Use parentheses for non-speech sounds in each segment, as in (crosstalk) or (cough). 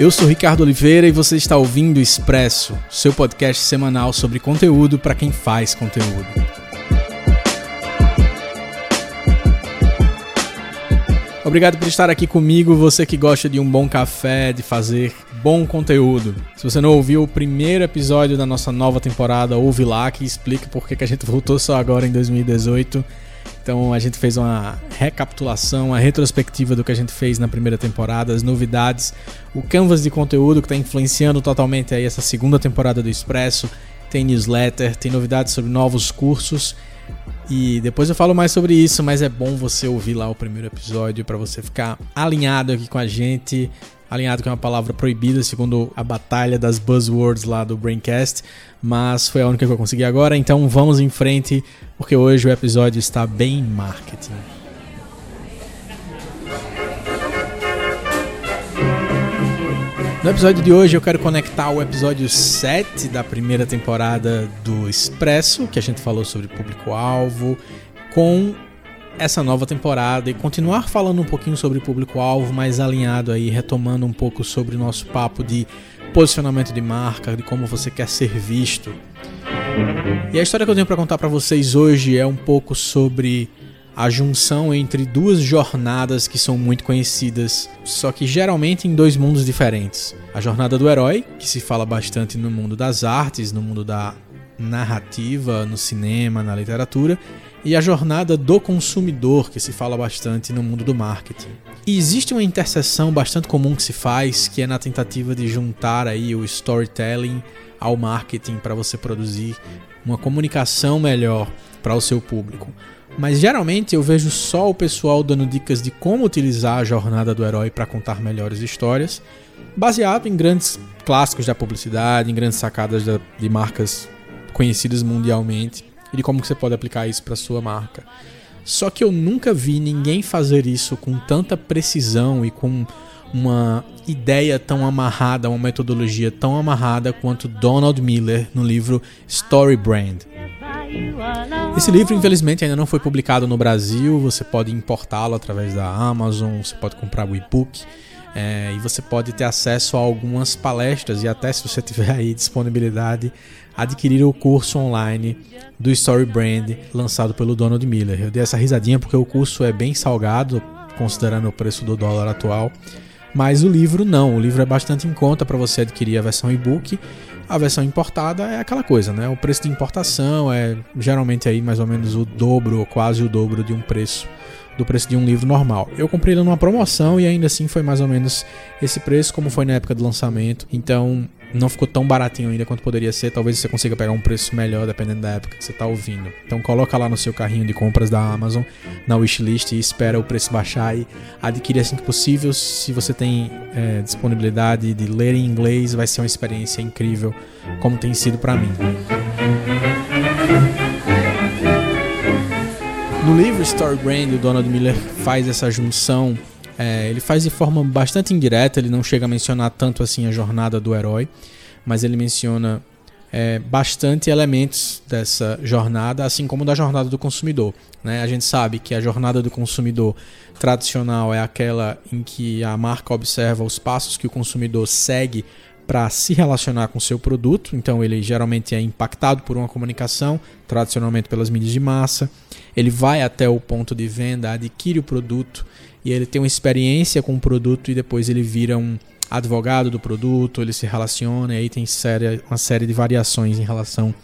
Eu sou Ricardo Oliveira e você está ouvindo Expresso, seu podcast semanal sobre conteúdo para quem faz conteúdo. Obrigado por estar aqui comigo, você que gosta de um bom café, de fazer bom conteúdo. Se você não ouviu o primeiro episódio da nossa nova temporada, ouve lá que explica por que a gente voltou só agora em 2018. Então a gente fez uma recapitulação, uma retrospectiva do que a gente fez na primeira temporada, as novidades, o canvas de conteúdo que está influenciando totalmente aí essa segunda temporada do Expresso. Tem newsletter, tem novidades sobre novos cursos. E depois eu falo mais sobre isso, mas é bom você ouvir lá o primeiro episódio para você ficar alinhado aqui com a gente, alinhado com uma palavra proibida, segundo a batalha das buzzwords lá do Braincast, mas foi a única que eu consegui agora, então vamos em frente, porque hoje o episódio está bem marketing. No episódio de hoje eu quero conectar o episódio 7 da primeira temporada do Expresso, que a gente falou sobre público-alvo, com essa nova temporada e continuar falando um pouquinho sobre público-alvo, mais alinhado aí, retomando um pouco sobre o nosso papo de posicionamento de marca, de como você quer ser visto. E a história que eu tenho para contar para vocês hoje é um pouco sobre a junção entre duas jornadas que são muito conhecidas, só que geralmente em dois mundos diferentes. A jornada do herói, que se fala bastante no mundo das artes, no mundo da narrativa, no cinema, na literatura, e a jornada do consumidor, que se fala bastante no mundo do marketing. E existe uma interseção bastante comum que se faz, que é na tentativa de juntar aí o storytelling ao marketing para você produzir uma comunicação melhor para o seu público. Mas geralmente eu vejo só o pessoal dando dicas de como utilizar a jornada do herói para contar melhores histórias, baseado em grandes clássicos da publicidade, em grandes sacadas de marcas conhecidas mundialmente e de como você pode aplicar isso para sua marca. Só que eu nunca vi ninguém fazer isso com tanta precisão e com uma ideia tão amarrada, uma metodologia tão amarrada quanto Donald Miller no livro Story Brand. Esse livro, infelizmente, ainda não foi publicado no Brasil. Você pode importá-lo através da Amazon, você pode comprar o e-book. É, e você pode ter acesso a algumas palestras e até se você (laughs) tiver aí disponibilidade adquirir o curso online do Story Brand lançado pelo Donald Miller. Eu dei essa risadinha porque o curso é bem salgado considerando o preço do dólar atual, mas o livro não. O livro é bastante em conta para você adquirir a versão e-book. A versão importada é aquela coisa, né? O preço de importação é geralmente aí mais ou menos o dobro ou quase o dobro de um preço do preço de um livro normal. Eu comprei ele numa promoção e ainda assim foi mais ou menos esse preço, como foi na época do lançamento. Então não ficou tão baratinho ainda quanto poderia ser. Talvez você consiga pegar um preço melhor dependendo da época que você está ouvindo. Então coloca lá no seu carrinho de compras da Amazon, na wishlist e espera o preço baixar e adquire assim que possível. Se você tem é, disponibilidade de ler em inglês, vai ser uma experiência incrível, como tem sido para mim. No livro Story Brand, o Donald Miller faz essa junção. É, ele faz de forma bastante indireta, ele não chega a mencionar tanto assim a jornada do herói, mas ele menciona é, bastante elementos dessa jornada, assim como da jornada do consumidor. Né? A gente sabe que a jornada do consumidor tradicional é aquela em que a marca observa os passos que o consumidor segue para se relacionar com o seu produto. Então ele geralmente é impactado por uma comunicação, tradicionalmente pelas mídias de massa. Ele vai até o ponto de venda, adquire o produto e ele tem uma experiência com o produto e depois ele vira um advogado do produto, ele se relaciona e aí tem série, uma série de variações em relação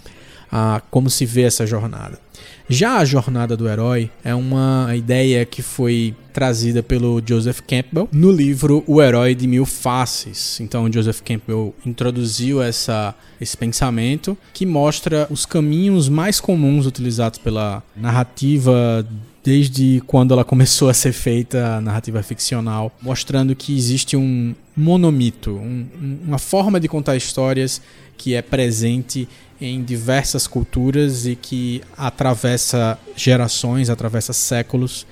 como se vê essa jornada. Já a jornada do herói é uma ideia que foi trazida pelo Joseph Campbell no livro O Herói de Mil Faces. Então, Joseph Campbell introduziu essa, esse pensamento que mostra os caminhos mais comuns utilizados pela narrativa desde quando ela começou a ser feita a narrativa ficcional, mostrando que existe um monomito, um, uma forma de contar histórias que é presente em diversas culturas e que atravessa gerações, atravessa séculos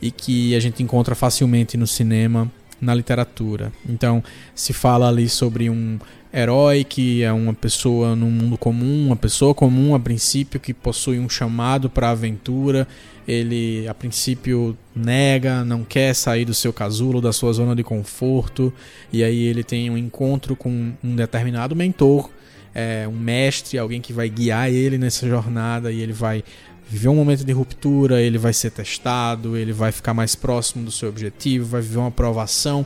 e que a gente encontra facilmente no cinema, na literatura. Então, se fala ali sobre um herói que é uma pessoa no mundo comum, uma pessoa comum a princípio que possui um chamado para a aventura. Ele a princípio nega, não quer sair do seu casulo, da sua zona de conforto, e aí ele tem um encontro com um determinado mentor, é, um mestre, alguém que vai guiar ele nessa jornada e ele vai viver um momento de ruptura, ele vai ser testado, ele vai ficar mais próximo do seu objetivo, vai viver uma aprovação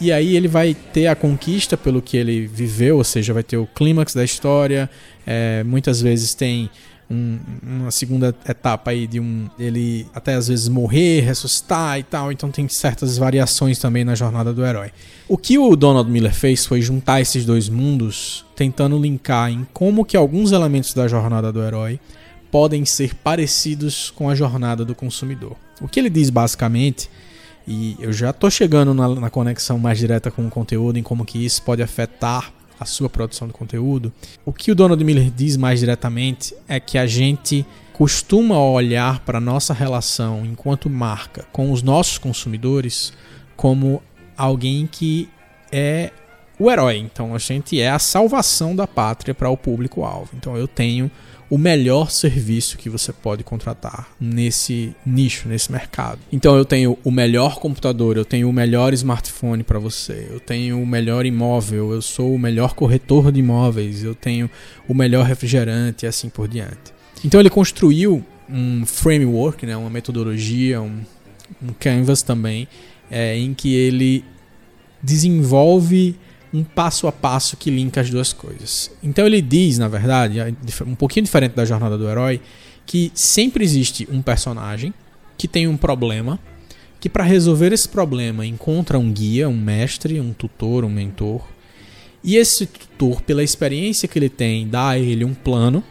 e aí ele vai ter a conquista pelo que ele viveu, ou seja, vai ter o clímax da história. É, muitas vezes tem um, uma segunda etapa aí de um ele até às vezes morrer, ressuscitar e tal. Então tem certas variações também na jornada do herói. O que o Donald Miller fez foi juntar esses dois mundos, tentando linkar em como que alguns elementos da jornada do herói podem ser parecidos com a jornada do consumidor. O que ele diz basicamente e eu já estou chegando na, na, conexão mais direta com o conteúdo, em como que isso pode afetar a sua produção de conteúdo. O que o Donald Miller diz mais diretamente é que a gente costuma olhar para a nossa relação enquanto marca com os nossos consumidores como alguém que é o herói. Então a gente é a salvação da pátria para o público-alvo. Então eu tenho o melhor serviço que você pode contratar nesse nicho, nesse mercado. Então eu tenho o melhor computador, eu tenho o melhor smartphone para você, eu tenho o melhor imóvel, eu sou o melhor corretor de imóveis, eu tenho o melhor refrigerante e assim por diante. Então ele construiu um framework, né, uma metodologia, um, um canvas também, é, em que ele desenvolve um passo a passo que linka as duas coisas. Então ele diz, na verdade, um pouquinho diferente da jornada do herói, que sempre existe um personagem que tem um problema, que para resolver esse problema encontra um guia, um mestre, um tutor, um mentor. E esse tutor, pela experiência que ele tem, dá a ele um plano,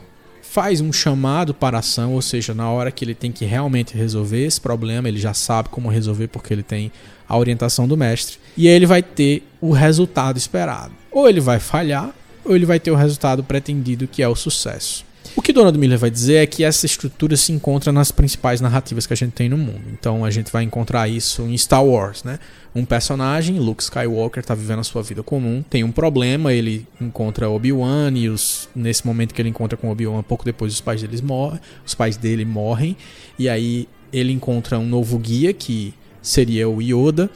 faz um chamado para ação, ou seja, na hora que ele tem que realmente resolver esse problema, ele já sabe como resolver porque ele tem a orientação do mestre, e aí ele vai ter o resultado esperado. Ou ele vai falhar, ou ele vai ter o resultado pretendido, que é o sucesso. O que Donald Miller vai dizer é que essa estrutura se encontra nas principais narrativas que a gente tem no mundo. Então a gente vai encontrar isso em Star Wars, né? Um personagem, Luke Skywalker, está vivendo a sua vida comum, tem um problema, ele encontra Obi-Wan e os, nesse momento que ele encontra com Obi-Wan, pouco depois os pais deles morrem, os pais dele morrem, e aí ele encontra um novo guia que seria o Yoda,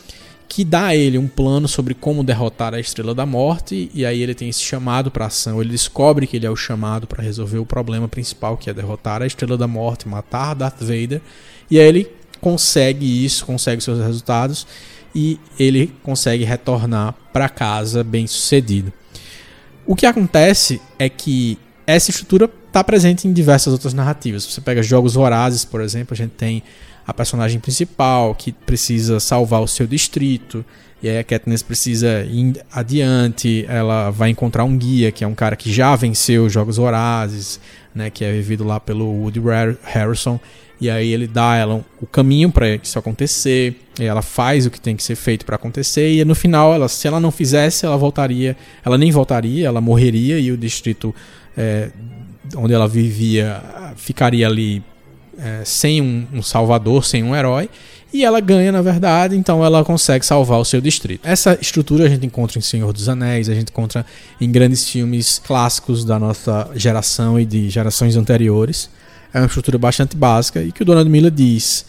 que dá a ele um plano sobre como derrotar a Estrela da Morte, e aí ele tem esse chamado para ação. Ele descobre que ele é o chamado para resolver o problema principal, que é derrotar a Estrela da Morte, matar Darth Vader, e aí ele consegue isso, consegue seus resultados e ele consegue retornar para casa bem sucedido. O que acontece é que essa estrutura está presente em diversas outras narrativas. Você pega jogos vorazes, por exemplo, a gente tem a personagem principal que precisa salvar o seu distrito. E aí a Katniss precisa ir adiante, ela vai encontrar um guia, que é um cara que já venceu Jogos Vorazes, né, que é vivido lá pelo Woody Harrison, e aí ele dá ela o caminho para isso acontecer, ela faz o que tem que ser feito para acontecer, e no final, ela, se ela não fizesse, ela voltaria, ela nem voltaria, ela morreria, e o distrito é, onde ela vivia ficaria ali é, sem um, um salvador, sem um herói, e ela ganha, na verdade, então ela consegue salvar o seu distrito. Essa estrutura a gente encontra em Senhor dos Anéis, a gente encontra em grandes filmes clássicos da nossa geração e de gerações anteriores. É uma estrutura bastante básica e que o Donald Miller diz.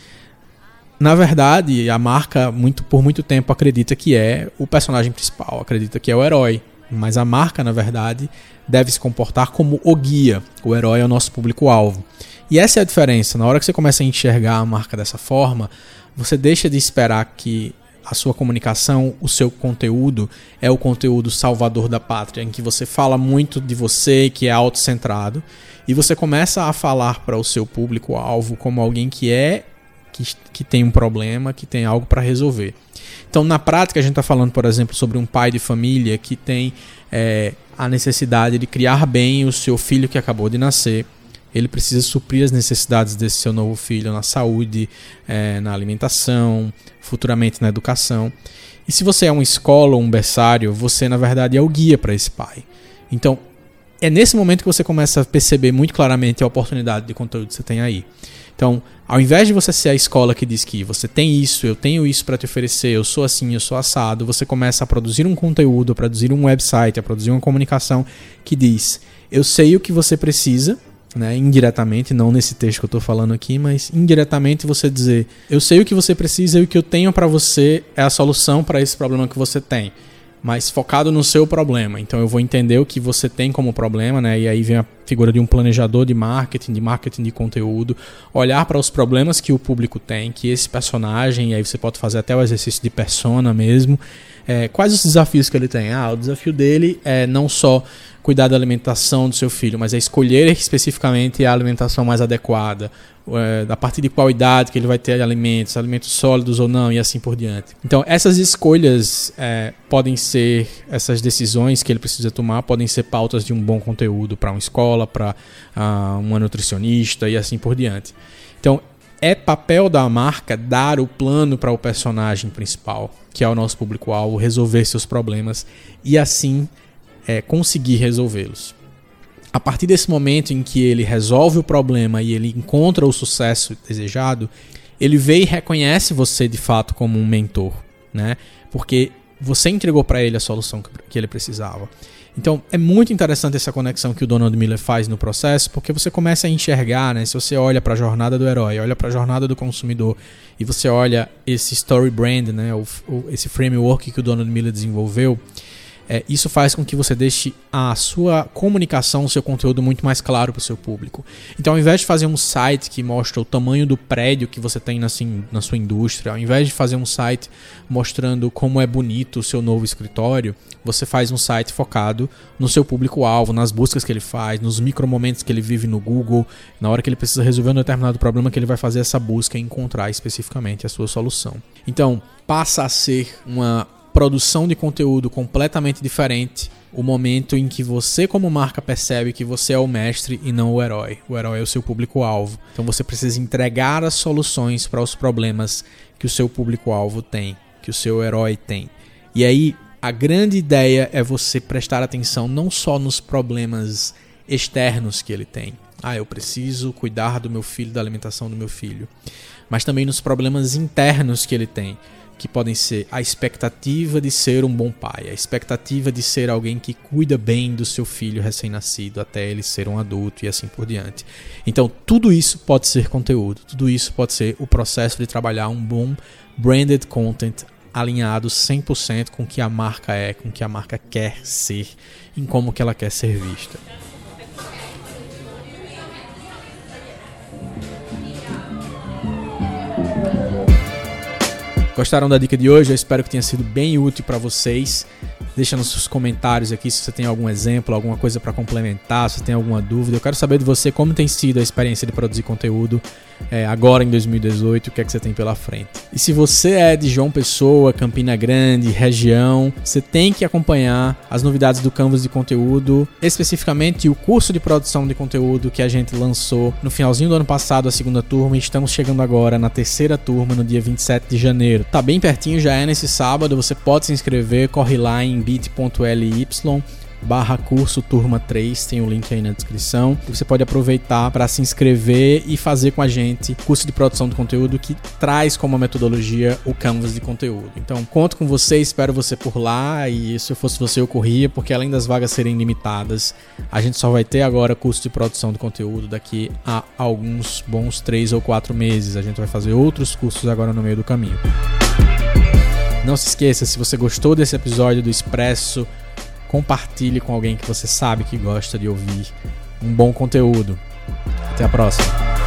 Na verdade, a marca muito por muito tempo acredita que é o personagem principal, acredita que é o herói, mas a marca, na verdade, deve se comportar como o guia. O herói é o nosso público-alvo. E essa é a diferença. Na hora que você começa a enxergar a marca dessa forma, você deixa de esperar que a sua comunicação, o seu conteúdo é o conteúdo salvador da pátria, em que você fala muito de você, que é autocentrado, e você começa a falar para o seu público-alvo como alguém que é, que, que tem um problema, que tem algo para resolver. Então, na prática, a gente está falando, por exemplo, sobre um pai de família que tem é, a necessidade de criar bem o seu filho que acabou de nascer ele precisa suprir as necessidades desse seu novo filho na saúde, é, na alimentação, futuramente na educação. E se você é uma escola ou um berçário, você na verdade é o guia para esse pai. Então, é nesse momento que você começa a perceber muito claramente a oportunidade de conteúdo que você tem aí. Então, ao invés de você ser a escola que diz que você tem isso, eu tenho isso para te oferecer, eu sou assim, eu sou assado, você começa a produzir um conteúdo, a produzir um website, a produzir uma comunicação que diz: eu sei o que você precisa, né, indiretamente, não nesse texto que eu estou falando aqui, mas indiretamente você dizer: eu sei o que você precisa e o que eu tenho para você é a solução para esse problema que você tem mas focado no seu problema. Então eu vou entender o que você tem como problema, né? E aí vem a figura de um planejador de marketing, de marketing de conteúdo, olhar para os problemas que o público tem, que esse personagem, e aí você pode fazer até o exercício de persona mesmo. É, quais os desafios que ele tem? Ah, o desafio dele é não só cuidar da alimentação do seu filho, mas é escolher especificamente a alimentação mais adequada, é, a partir de qual idade que ele vai ter alimentos, alimentos sólidos ou não, e assim por diante. Então, essas escolhas é, podem ser, essas decisões que ele precisa tomar, podem ser pautas de um bom conteúdo para uma escola, para uh, uma nutricionista e assim por diante. Então, é papel da marca dar o plano para o personagem principal, que é o nosso público-alvo, resolver seus problemas e assim é, conseguir resolvê-los a partir desse momento em que ele resolve o problema e ele encontra o sucesso desejado, ele vê e reconhece você de fato como um mentor, né? Porque você entregou para ele a solução que ele precisava. Então é muito interessante essa conexão que o Donald Miller faz no processo, porque você começa a enxergar, né? Se você olha para a jornada do herói, olha para a jornada do consumidor e você olha esse story brand, né? O, o, esse framework que o Donald Miller desenvolveu, é, isso faz com que você deixe a sua comunicação, o seu conteúdo muito mais claro para o seu público. Então, ao invés de fazer um site que mostra o tamanho do prédio que você tem na, assim, na sua indústria, ao invés de fazer um site mostrando como é bonito o seu novo escritório, você faz um site focado no seu público-alvo, nas buscas que ele faz, nos micromomentos que ele vive no Google, na hora que ele precisa resolver um determinado problema que ele vai fazer essa busca e encontrar especificamente a sua solução. Então, passa a ser uma produção de conteúdo completamente diferente o momento em que você, como marca, percebe que você é o mestre e não o herói. O herói é o seu público-alvo. Então você precisa entregar as soluções para os problemas que o seu público-alvo tem, que o seu herói tem. E aí, a grande ideia é você prestar atenção não só nos problemas externos que ele tem. Ah, eu preciso cuidar do meu filho, da alimentação do meu filho. Mas também nos problemas internos que ele tem que podem ser a expectativa de ser um bom pai, a expectativa de ser alguém que cuida bem do seu filho recém-nascido até ele ser um adulto e assim por diante. Então, tudo isso pode ser conteúdo, tudo isso pode ser o processo de trabalhar um bom branded content alinhado 100% com o que a marca é, com o que a marca quer ser, em como que ela quer ser vista. Gostaram da dica de hoje? Eu espero que tenha sido bem útil para vocês. Deixa nos comentários aqui se você tem algum exemplo, alguma coisa para complementar, se tem alguma dúvida. Eu quero saber de você como tem sido a experiência de produzir conteúdo é, agora em 2018, o que é que você tem pela frente. E se você é de João Pessoa, Campina Grande, região, você tem que acompanhar as novidades do Canvas de conteúdo, especificamente o curso de produção de conteúdo que a gente lançou no finalzinho do ano passado, a segunda turma, e estamos chegando agora na terceira turma no dia 27 de janeiro. Tá bem pertinho, já é nesse sábado, você pode se inscrever, corre lá em bit.ly barra curso turma 3, tem o um link aí na descrição. Você pode aproveitar para se inscrever e fazer com a gente curso de produção de conteúdo que traz como metodologia o Canvas de conteúdo. Então, conto com você, espero você por lá e se eu fosse você eu corria, porque além das vagas serem limitadas, a gente só vai ter agora curso de produção de conteúdo daqui a alguns bons 3 ou 4 meses. A gente vai fazer outros cursos agora no meio do caminho. Não se esqueça, se você gostou desse episódio do Expresso, compartilhe com alguém que você sabe que gosta de ouvir um bom conteúdo. Até a próxima.